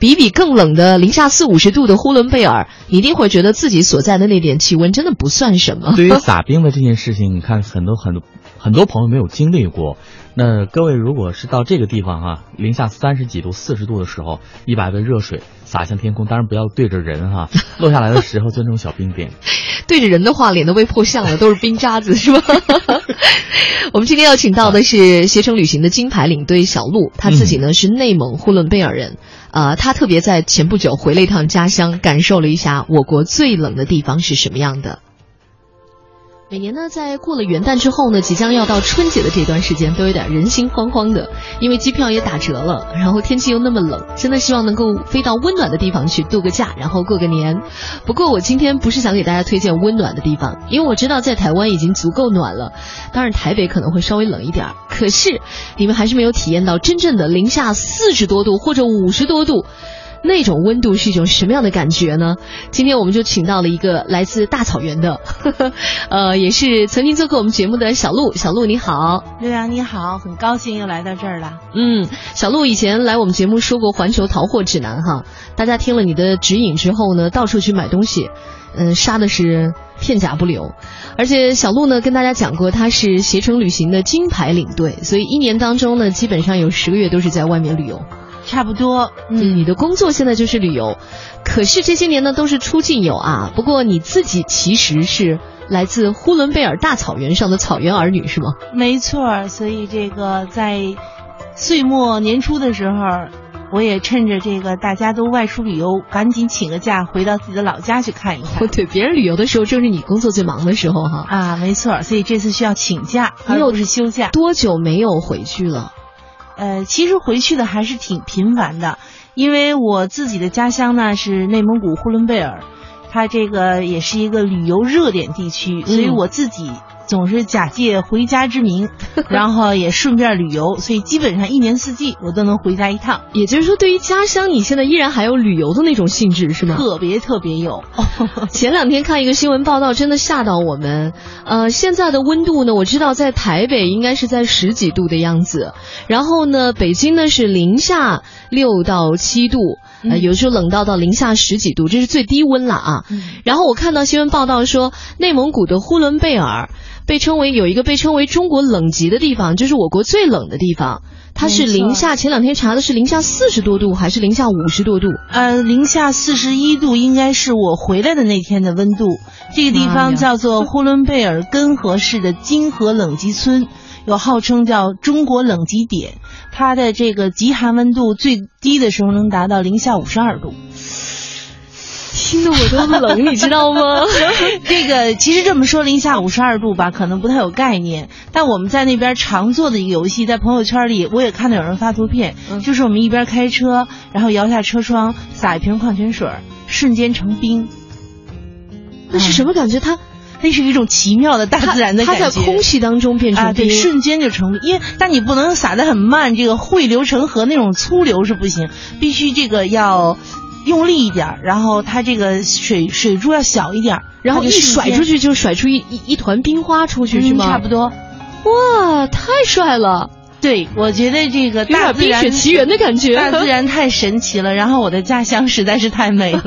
比比更冷的零下四五十度的呼伦贝尔，你一定会觉得自己所在的那点气温真的不算什么。对于撒冰的这件事情，你看很多很多很多朋友没有经历过。那各位如果是到这个地方啊，零下三十几度、四十度的时候，一百杯热水洒向天空，当然不要对着人哈，落下来的时候就那种小冰点。对着人的话，脸都被破相了，都是冰渣子是吧？我们今天要请到的是携程旅行的金牌领队小鹿，他自己呢是内蒙呼伦贝尔人，呃，他特别在前不久回了一趟家乡，感受了一下我国最冷的地方是什么样的。每年呢，在过了元旦之后呢，即将要到春节的这段时间，都有点人心惶惶的，因为机票也打折了，然后天气又那么冷，真的希望能够飞到温暖的地方去度个假，然后过个年。不过我今天不是想给大家推荐温暖的地方，因为我知道在台湾已经足够暖了，当然台北可能会稍微冷一点。可是你们还是没有体验到真正的零下四十多度或者五十多度。那种温度是一种什么样的感觉呢？今天我们就请到了一个来自大草原的，呵 呵呃，也是曾经做过我们节目的小鹿。小鹿你好，刘洋你好，很高兴又来到这儿了。嗯，小鹿以前来我们节目说过《环球淘货指南》哈，大家听了你的指引之后呢，到处去买东西，嗯，杀的是片甲不留。而且小鹿呢跟大家讲过，他是携程旅行的金牌领队，所以一年当中呢，基本上有十个月都是在外面旅游。差不多，嗯，你的工作现在就是旅游，可是这些年呢都是出境游啊。不过你自己其实是来自呼伦贝尔大草原上的草原儿女是吗？没错，所以这个在岁末年初的时候，我也趁着这个大家都外出旅游，赶紧请个假回到自己的老家去看一看。对，别人旅游的时候正是你工作最忙的时候哈。啊，没错，所以这次需要请假，而不是休假。多久没有回去了？呃，其实回去的还是挺频繁的，因为我自己的家乡呢是内蒙古呼伦贝尔，它这个也是一个旅游热点地区，所以我自己。总是假借回家之名，然后也顺便旅游，所以基本上一年四季我都能回家一趟。也就是说，对于家乡，你现在依然还有旅游的那种性质，是吗？特别特别有。前两天看一个新闻报道，真的吓到我们。呃，现在的温度呢，我知道在台北应该是在十几度的样子，然后呢，北京呢是零下六到七度，呃，有时候冷到到零下十几度，这是最低温了啊。然后我看到新闻报道说，内蒙古的呼伦贝尔。被称为有一个被称为中国冷极的地方，就是我国最冷的地方，它是零下。前两天查的是零下四十多度，还是零下五十多度？呃，零下四十一度应该是我回来的那天的温度。这个地方叫做呼伦贝尔根河市的金河冷极村，有号称叫中国冷极点，它的这个极寒温度最低的时候能达到零下五十二度。听得我都冷，你知道吗？这个其实这么说，零下五十二度吧，可能不太有概念。但我们在那边常做的一个游戏，在朋友圈里我也看到有人发图片，就是我们一边开车，然后摇下车窗，撒一瓶矿泉水，瞬间成冰。那是什么感觉？它那是一种奇妙的大自然的感觉。它在空气当中变成冰，瞬间就成冰。因为但你不能撒得很慢，这个汇流成河那种粗流是不行，必须这个要。用力一点，然后它这个水水珠要小一点，然后一甩出去就甩出一一一团冰花出去，是吗？差不多。哇，太帅了！对，我觉得这个大冰雪奇缘的感觉，大自然太神奇了。然后我的家乡实在是太美了。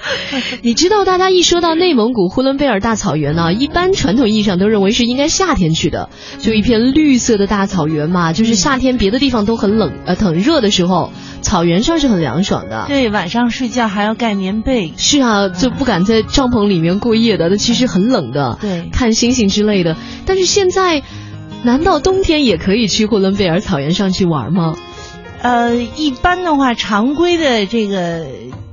你知道，大家一说到内蒙古呼伦贝尔大草原呢，一般传统意义上都认为是应该夏天去的，就一片绿色的大草原嘛。就是夏天别的地方都很冷呃很热的时候，草原上是很凉爽的。对，晚上睡觉还要盖棉被。是啊，就不敢在帐篷里面过夜的，那其实很冷的。对，看星星之类的。但是现在。难道冬天也可以去呼伦贝尔草原上去玩吗？呃，一般的话，常规的这个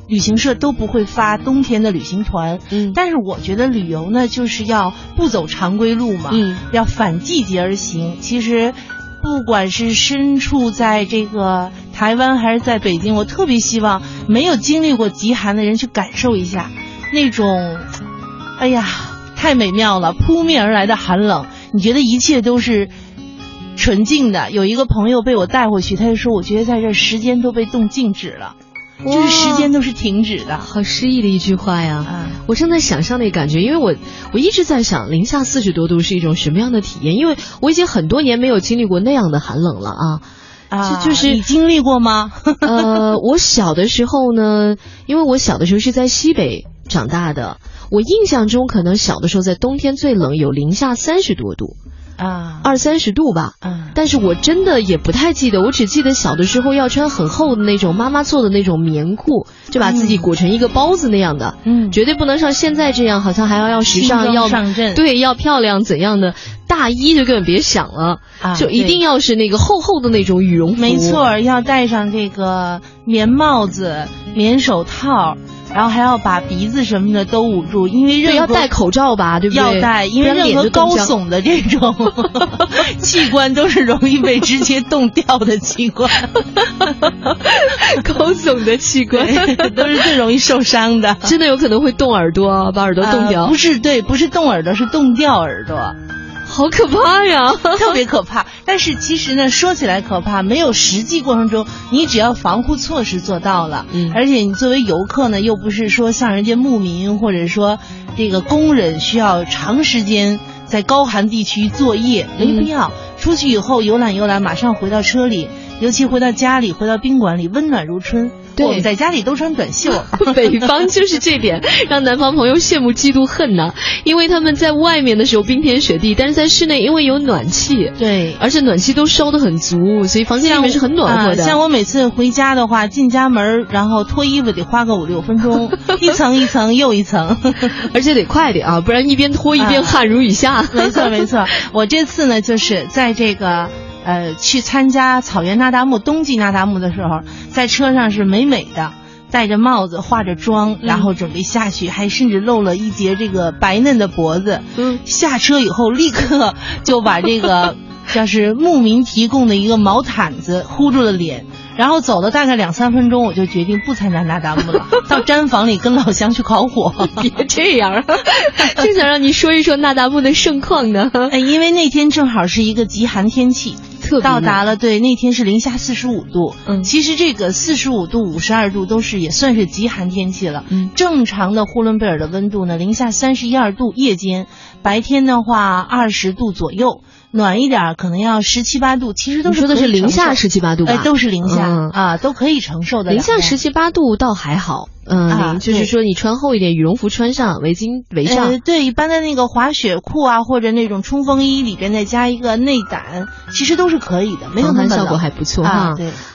旅行社都不会发冬天的旅行团。嗯，但是我觉得旅游呢，就是要不走常规路嘛，嗯，要反季节而行。其实，不管是身处在这个台湾还是在北京，我特别希望没有经历过极寒的人去感受一下那种，哎呀，太美妙了，扑面而来的寒冷。你觉得一切都是纯净的？有一个朋友被我带回去，他就说：“我觉得在这时间都被冻静止了，就是时间都是停止的。”好诗意的一句话呀！我正在想象那感觉，因为我我一直在想零下四十多度是一种什么样的体验，因为我已经很多年没有经历过那样的寒冷了啊。啊，就是你经历过吗？呃，我小的时候呢，因为我小的时候是在西北长大的，我印象中可能小的时候在冬天最冷有零下三十多度。啊，二三十度吧，嗯，但是我真的也不太记得，我只记得小的时候要穿很厚的那种妈妈做的那种棉裤，就把自己裹成一个包子那样的，嗯，绝对不能像现在这样，好像还要要时尚，要上阵，对，要漂亮怎样的大衣就根本别想了，啊，就一定要是那个厚厚的那种羽绒服，没错，要戴上这个棉帽子、棉手套。然后还要把鼻子什么的都捂住，因为任何要戴口罩吧，对不对？要戴，因为任何高耸的这种 器官都是容易被直接冻掉的器官。高耸的器官都是最容易受伤的，真的有可能会冻耳朵，把耳朵冻掉。不是，对，不是冻耳朵，是冻掉耳朵。好可怕呀，特别可怕。但是其实呢，说起来可怕，没有实际过程中，你只要防护措施做到了，嗯，而且你作为游客呢，又不是说像人家牧民或者说这个工人需要长时间在高寒地区作业，没必要。出去以后游览游览，马上回到车里，尤其回到家里，回到宾馆里，温暖如春。对，我们在家里都穿短袖。北方就是这点，让南方朋友羡慕嫉妒恨呐。因为他们在外面的时候冰天雪地，但是在室内因为有暖气，对，而且暖气都烧得很足，所以房间里面是很暖和的。像我每次回家的话，进家门然后脱衣服得花个五六分钟，一层一层又一层，而且得快点啊，不然一边脱一边汗如雨下。没错没错，我这次呢就是在这个。呃，去参加草原那达慕冬季那达慕的时候，在车上是美美的，戴着帽子，化着妆，然后准备下去，还甚至露了一截这个白嫩的脖子。嗯，下车以后立刻就把这个 像是牧民提供的一个毛毯子糊住了脸。然后走了大概两三分钟，我就决定不参加那达慕了，到毡房里跟老乡去烤火。别这样，就想让你说一说那达慕的盛况呢。哎，因为那天正好是一个极寒天气，特到达了，对，那天是零下四十五度。嗯，其实这个四十五度、五十二度都是也算是极寒天气了。嗯，正常的呼伦贝尔的温度呢，零下三十一二度，夜间，白天的话二十度左右。暖一点可能要十七八度，其实都是说的是零下十七八度吧？哎，都是零下啊，都可以承受的。零下十七八度倒还好，嗯，就是说你穿厚一点，羽绒服穿上，围巾围上。对，一般的那个滑雪裤啊，或者那种冲锋衣里边再加一个内胆，其实都是可以的，没有那么效果还不错哈。对。